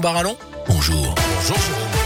Barallon Bonjour. Bonjour Jérôme.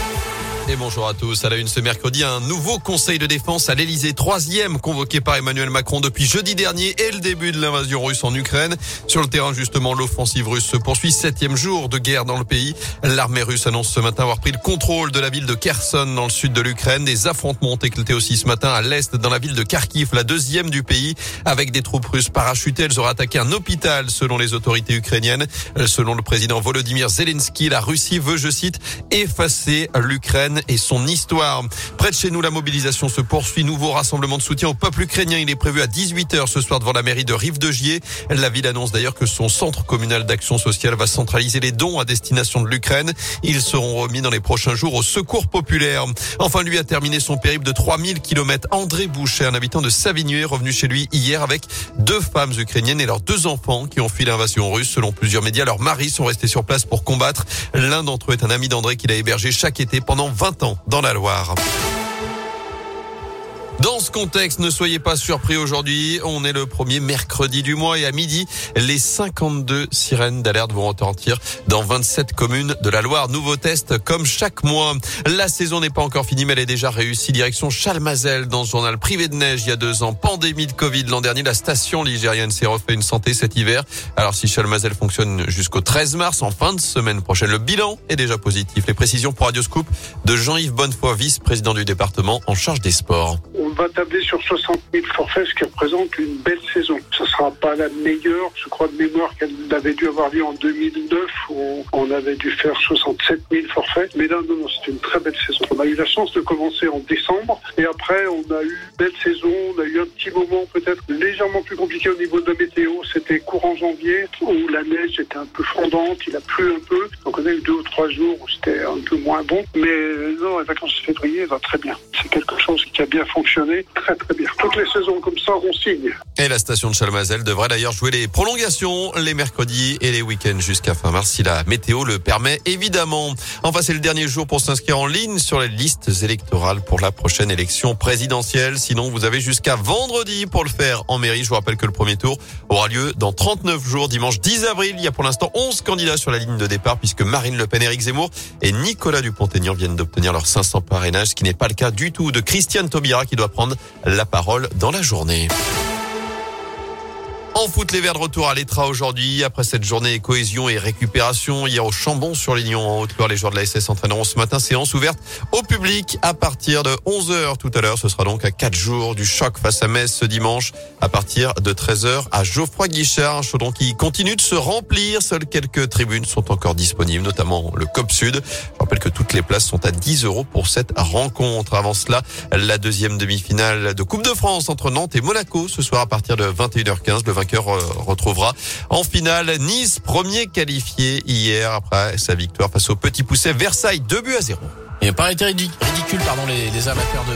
Et bonjour à tous. À la une ce mercredi, un nouveau conseil de défense à l'Elysée, troisième convoqué par Emmanuel Macron depuis jeudi dernier et le début de l'invasion russe en Ukraine. Sur le terrain, justement, l'offensive russe se poursuit. Septième jour de guerre dans le pays. L'armée russe annonce ce matin avoir pris le contrôle de la ville de Kherson dans le sud de l'Ukraine. Des affrontements ont éclaté aussi ce matin à l'est dans la ville de Kharkiv, la deuxième du pays, avec des troupes russes parachutées. Elles auraient attaqué un hôpital selon les autorités ukrainiennes. Selon le président Volodymyr Zelensky, la Russie veut, je cite, effacer l'Ukraine et son histoire. Près de chez nous, la mobilisation se poursuit. Nouveau rassemblement de soutien au peuple ukrainien. Il est prévu à 18h ce soir devant la mairie de Rive de Gier. La ville annonce d'ailleurs que son centre communal d'action sociale va centraliser les dons à destination de l'Ukraine. Ils seront remis dans les prochains jours au secours populaire. Enfin, lui a terminé son périple de 3000 km. André Boucher, un habitant de Savigny, est revenu chez lui hier avec deux femmes ukrainiennes et leurs deux enfants qui ont fui l'invasion russe. Selon plusieurs médias, leurs maris sont restés sur place pour combattre. L'un d'entre eux est un ami d'André qu'il a hébergé chaque été pendant 20 ans dans la Loire. Dans ce contexte, ne soyez pas surpris aujourd'hui. On est le premier mercredi du mois et à midi, les 52 sirènes d'alerte vont retentir dans 27 communes de la Loire. Nouveau test comme chaque mois. La saison n'est pas encore finie, mais elle est déjà réussie. Direction Chalmazel dans ce journal privé de neige il y a deux ans. Pandémie de Covid l'an dernier. La station ligérienne s'est refait une santé cet hiver. Alors si Chalmazel fonctionne jusqu'au 13 mars, en fin de semaine prochaine, le bilan est déjà positif. Les précisions pour Radioscoop de Jean-Yves Bonnefoy, vice-président du département en charge des sports va tabler sur 60 000 forfaits, ce qui représente une belle saison. Ce sera pas la meilleure, je crois de mémoire qu'elle avait dû avoir lieu en 2009 où on avait dû faire 67 000 forfaits. Mais là, non, non, c'était une très belle saison. On a eu la chance de commencer en décembre et après, on a eu une belle saison. On a eu un petit moment peut-être légèrement plus compliqué au niveau de la météo. C'était courant janvier où la neige était un peu fondante, il a plu un peu. Donc on a eu deux ou trois jours où c'était un peu moins bon. Mais non, les vacances de février va très bien. C'est quelque chose qui a bien fonctionné très très bien. Toutes les saisons comme ça, on signe. Et la station de Chalmazel devrait d'ailleurs jouer les prolongations les mercredis et les week-ends jusqu'à fin mars si la météo le permet évidemment. Enfin, c'est le dernier jour pour s'inscrire en ligne sur les listes électorales pour la prochaine élection présidentielle. Sinon, vous avez jusqu'à vendredi pour le faire en mairie. Je vous rappelle que le premier tour aura lieu dans 39 jours, dimanche 10 avril. Il y a pour l'instant 11 candidats sur la ligne de départ puisque Marine Le Pen, Éric Zemmour et Nicolas Dupont-Aignan viennent d'obtenir leurs 500 parrainages, ce qui n'est pas le cas du tout de Christiane Taubira qui doit prendre la parole dans la journée. En foot, les Verts de retour à l'Etra aujourd'hui. Après cette journée cohésion et récupération, hier au Chambon sur Lignon en Haute-Loire, les joueurs de la SS s'entraîneront ce matin. Séance ouverte au public à partir de 11h tout à l'heure. Ce sera donc à 4 jours du choc face à Metz ce dimanche à partir de 13h à Geoffroy Guichard. Un chaudron qui continue de se remplir. Seules quelques tribunes sont encore disponibles, notamment le COP Sud. Que toutes les places sont à 10 euros pour cette rencontre. Avant cela, la deuxième demi-finale de Coupe de France entre Nantes et Monaco ce soir à partir de 21h15. Le vainqueur retrouvera en finale Nice, premier qualifié hier après sa victoire face au Petit Pousset Versailles, 2 buts à 0. Et paraît ridicule, pardon, les amateurs de